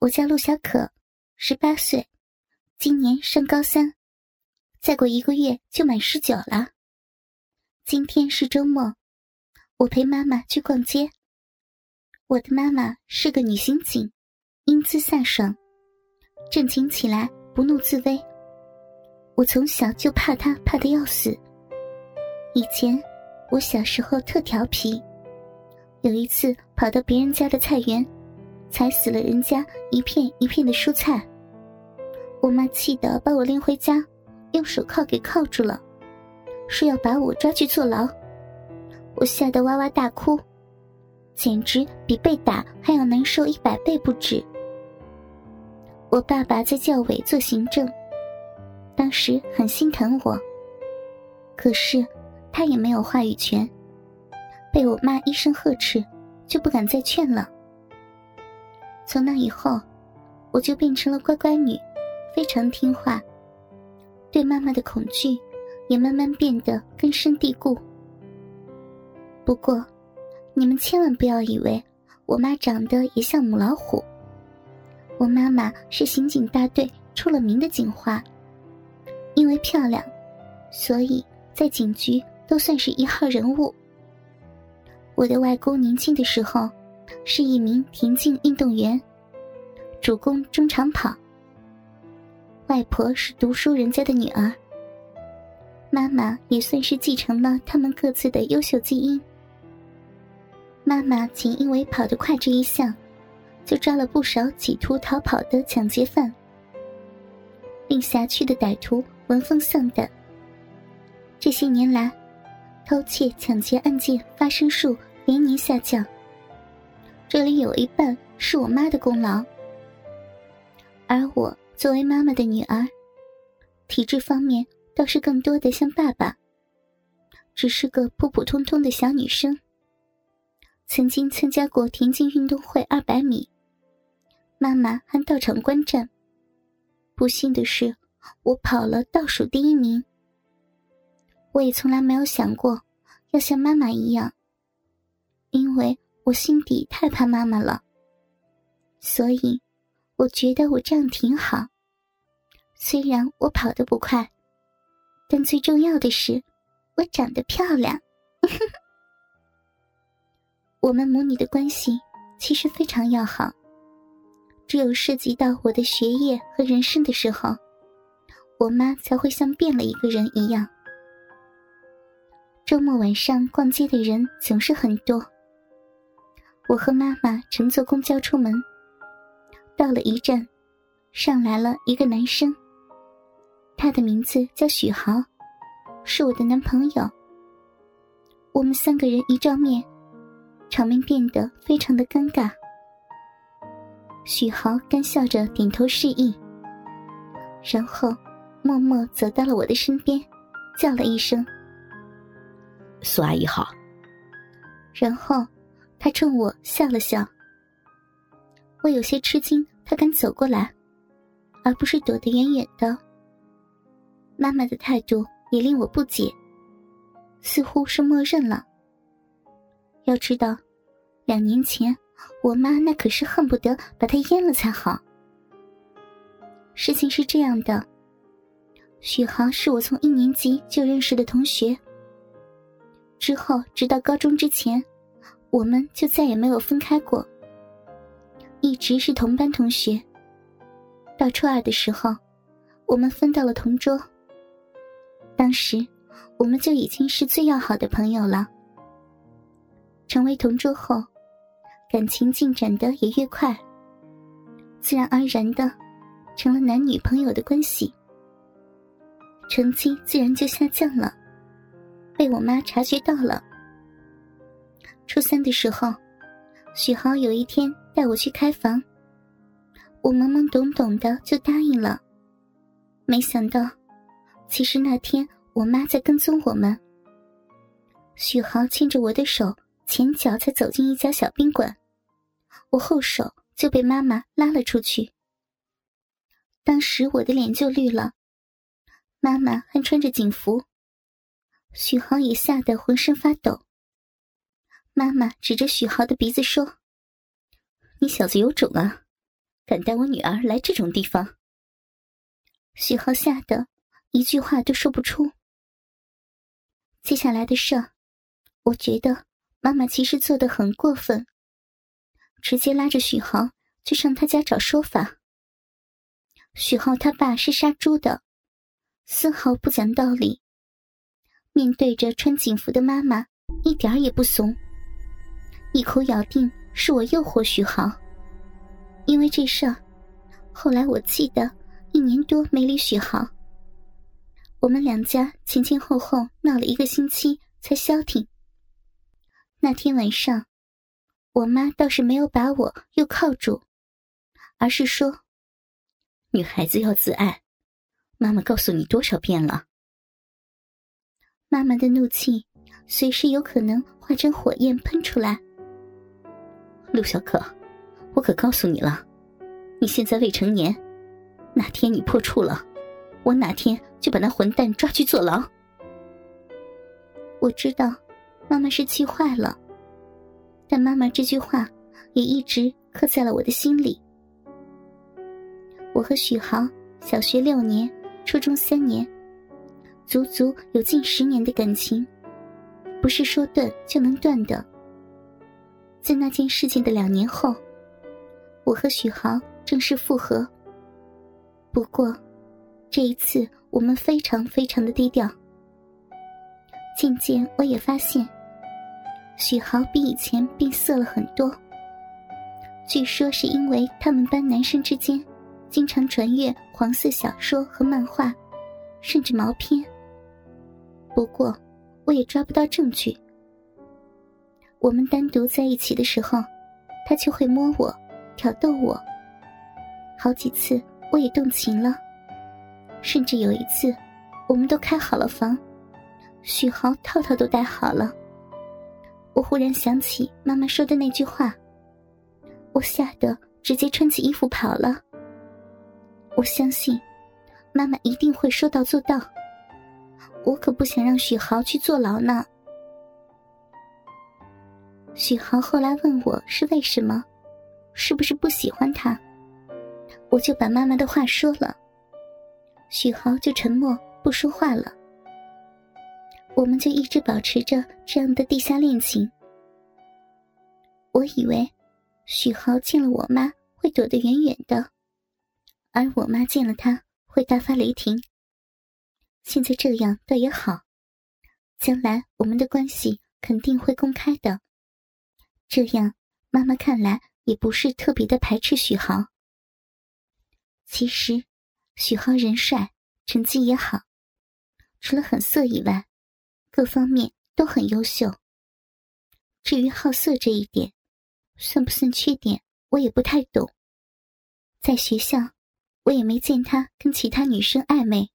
我叫陆小可，十八岁，今年上高三，再过一个月就满十九了。今天是周末，我陪妈妈去逛街。我的妈妈是个女刑警，英姿飒爽，正经起来不怒自威。我从小就怕她，怕的要死。以前我小时候特调皮，有一次跑到别人家的菜园。踩死了人家一片一片的蔬菜，我妈气得把我拎回家，用手铐给铐住了，说要把我抓去坐牢。我吓得哇哇大哭，简直比被打还要难受一百倍不止。我爸爸在教委做行政，当时很心疼我，可是他也没有话语权，被我妈一声呵斥，就不敢再劝了。从那以后，我就变成了乖乖女，非常听话。对妈妈的恐惧也慢慢变得根深蒂固。不过，你们千万不要以为我妈长得也像母老虎。我妈妈是刑警大队出了名的警花，因为漂亮，所以在警局都算是一号人物。我的外公年轻的时候。是一名田径运动员，主攻中长跑。外婆是读书人家的女儿，妈妈也算是继承了他们各自的优秀基因。妈妈仅因为跑得快这一项，就抓了不少企图逃跑的抢劫犯，令辖区的歹徒闻风丧胆。这些年来，偷窃、抢劫案件发生数连年下降。这里有一半是我妈的功劳，而我作为妈妈的女儿，体质方面倒是更多的像爸爸，只是个普普通通的小女生。曾经参加过田径运动会二百米，妈妈还到场观战。不幸的是，我跑了倒数第一名。我也从来没有想过要像妈妈一样，因为。我心底太怕妈妈了，所以我觉得我这样挺好。虽然我跑得不快，但最重要的是我长得漂亮。我们母女的关系其实非常要好，只有涉及到我的学业和人生的时候，我妈才会像变了一个人一样。周末晚上逛街的人总是很多。我和妈妈乘坐公交出门，到了一站，上来了一个男生。他的名字叫许豪，是我的男朋友。我们三个人一照面，场面变得非常的尴尬。许豪干笑着点头示意，然后默默走到了我的身边，叫了一声：“苏阿姨好。”然后。他冲我笑了笑，我有些吃惊，他敢走过来，而不是躲得远远的。妈妈的态度也令我不解，似乎是默认了。要知道，两年前我妈那可是恨不得把他阉了才好。事情是这样的，许航是我从一年级就认识的同学，之后直到高中之前。我们就再也没有分开过，一直是同班同学。到初二的时候，我们分到了同桌。当时，我们就已经是最要好的朋友了。成为同桌后，感情进展的也越快，自然而然的成了男女朋友的关系。成绩自然就下降了，被我妈察觉到了。初三的时候，许豪有一天带我去开房，我懵懵懂懂的就答应了。没想到，其实那天我妈在跟踪我们。许豪牵着我的手，前脚才走进一家小宾馆，我后手就被妈妈拉了出去。当时我的脸就绿了，妈妈还穿着警服，许豪也吓得浑身发抖。妈妈指着许豪的鼻子说：“你小子有种啊，敢带我女儿来这种地方？许浩吓得一句话都说不出。接下来的事，我觉得妈妈其实做的很过分，直接拉着许豪去上他家找说法。许浩他爸是杀猪的，丝毫不讲道理。面对着穿警服的妈妈，一点也不怂，一口咬定是我诱惑许豪。因为这事儿，后来我记得一年多没理许豪。我们两家前前后后闹了一个星期才消停。那天晚上，我妈倒是没有把我又铐住，而是说：“女孩子要自爱，妈妈告诉你多少遍了。”妈妈的怒气随时有可能化成火焰喷出来。陆小可。我可告诉你了，你现在未成年，哪天你破处了，我哪天就把那混蛋抓去坐牢。我知道，妈妈是气坏了，但妈妈这句话也一直刻在了我的心里。我和许豪小学六年，初中三年，足足有近十年的感情，不是说断就能断的。在那件事情的两年后。我和许豪正式复合。不过，这一次我们非常非常的低调。渐渐，我也发现，许豪比以前变色了很多。据说是因为他们班男生之间经常传阅黄色小说和漫画，甚至毛片。不过，我也抓不到证据。我们单独在一起的时候，他就会摸我。挑逗我，好几次我也动情了，甚至有一次，我们都开好了房，许豪套套都戴好了。我忽然想起妈妈说的那句话，我吓得直接穿起衣服跑了。我相信，妈妈一定会说到做到，我可不想让许豪去坐牢呢。许豪后来问我是为什么。是不是不喜欢他？我就把妈妈的话说了，许豪就沉默不说话了。我们就一直保持着这样的地下恋情。我以为许豪见了我妈会躲得远远的，而我妈见了他会大发雷霆。现在这样倒也好，将来我们的关系肯定会公开的。这样，妈妈看来。也不是特别的排斥许豪。其实，许豪人帅，成绩也好，除了很色以外，各方面都很优秀。至于好色这一点，算不算缺点，我也不太懂。在学校，我也没见他跟其他女生暧昧，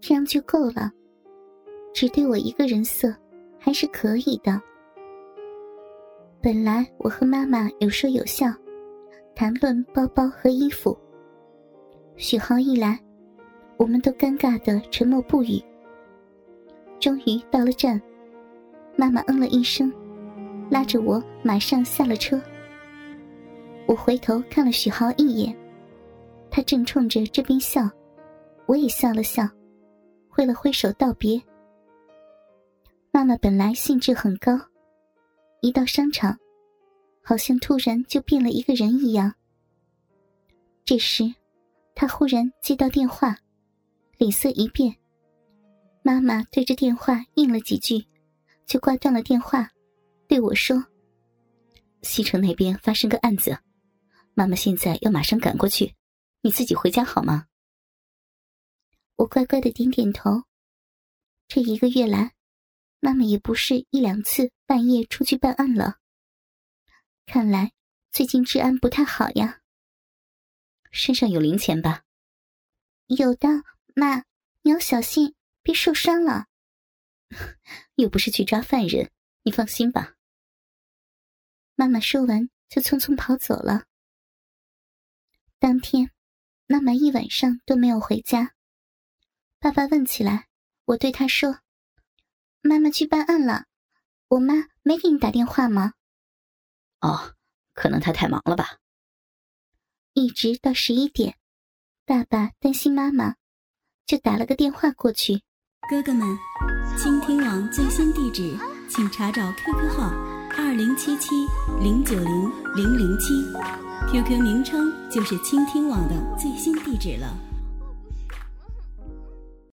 这样就够了。只对我一个人色，还是可以的。本来我和妈妈有说有笑，谈论包包和衣服。许豪一来，我们都尴尬的沉默不语。终于到了站，妈妈嗯了一声，拉着我马上下了车。我回头看了许豪一眼，他正冲着这边笑，我也笑了笑，挥了挥手道别。妈妈本来兴致很高。一到商场，好像突然就变了一个人一样。这时，他忽然接到电话，脸色一变。妈妈对着电话应了几句，就挂断了电话，对我说：“西城那边发生个案子，妈妈现在要马上赶过去，你自己回家好吗？”我乖乖的点点头。这一个月来。妈妈也不是一两次半夜出去办案了。看来最近治安不太好呀。身上有零钱吧？有的，妈，你要小心，别受伤了。又不是去抓犯人，你放心吧。妈妈说完就匆匆跑走了。当天，妈妈一晚上都没有回家。爸爸问起来，我对他说。妈妈去办案了，我妈没给你打电话吗？哦，可能她太忙了吧。一直到十一点，爸爸担心妈妈，就打了个电话过去。哥哥们，倾听网最新地址，请查找 QQ 号二零七七零九零零零七，QQ 名称就是倾听网的最新地址了。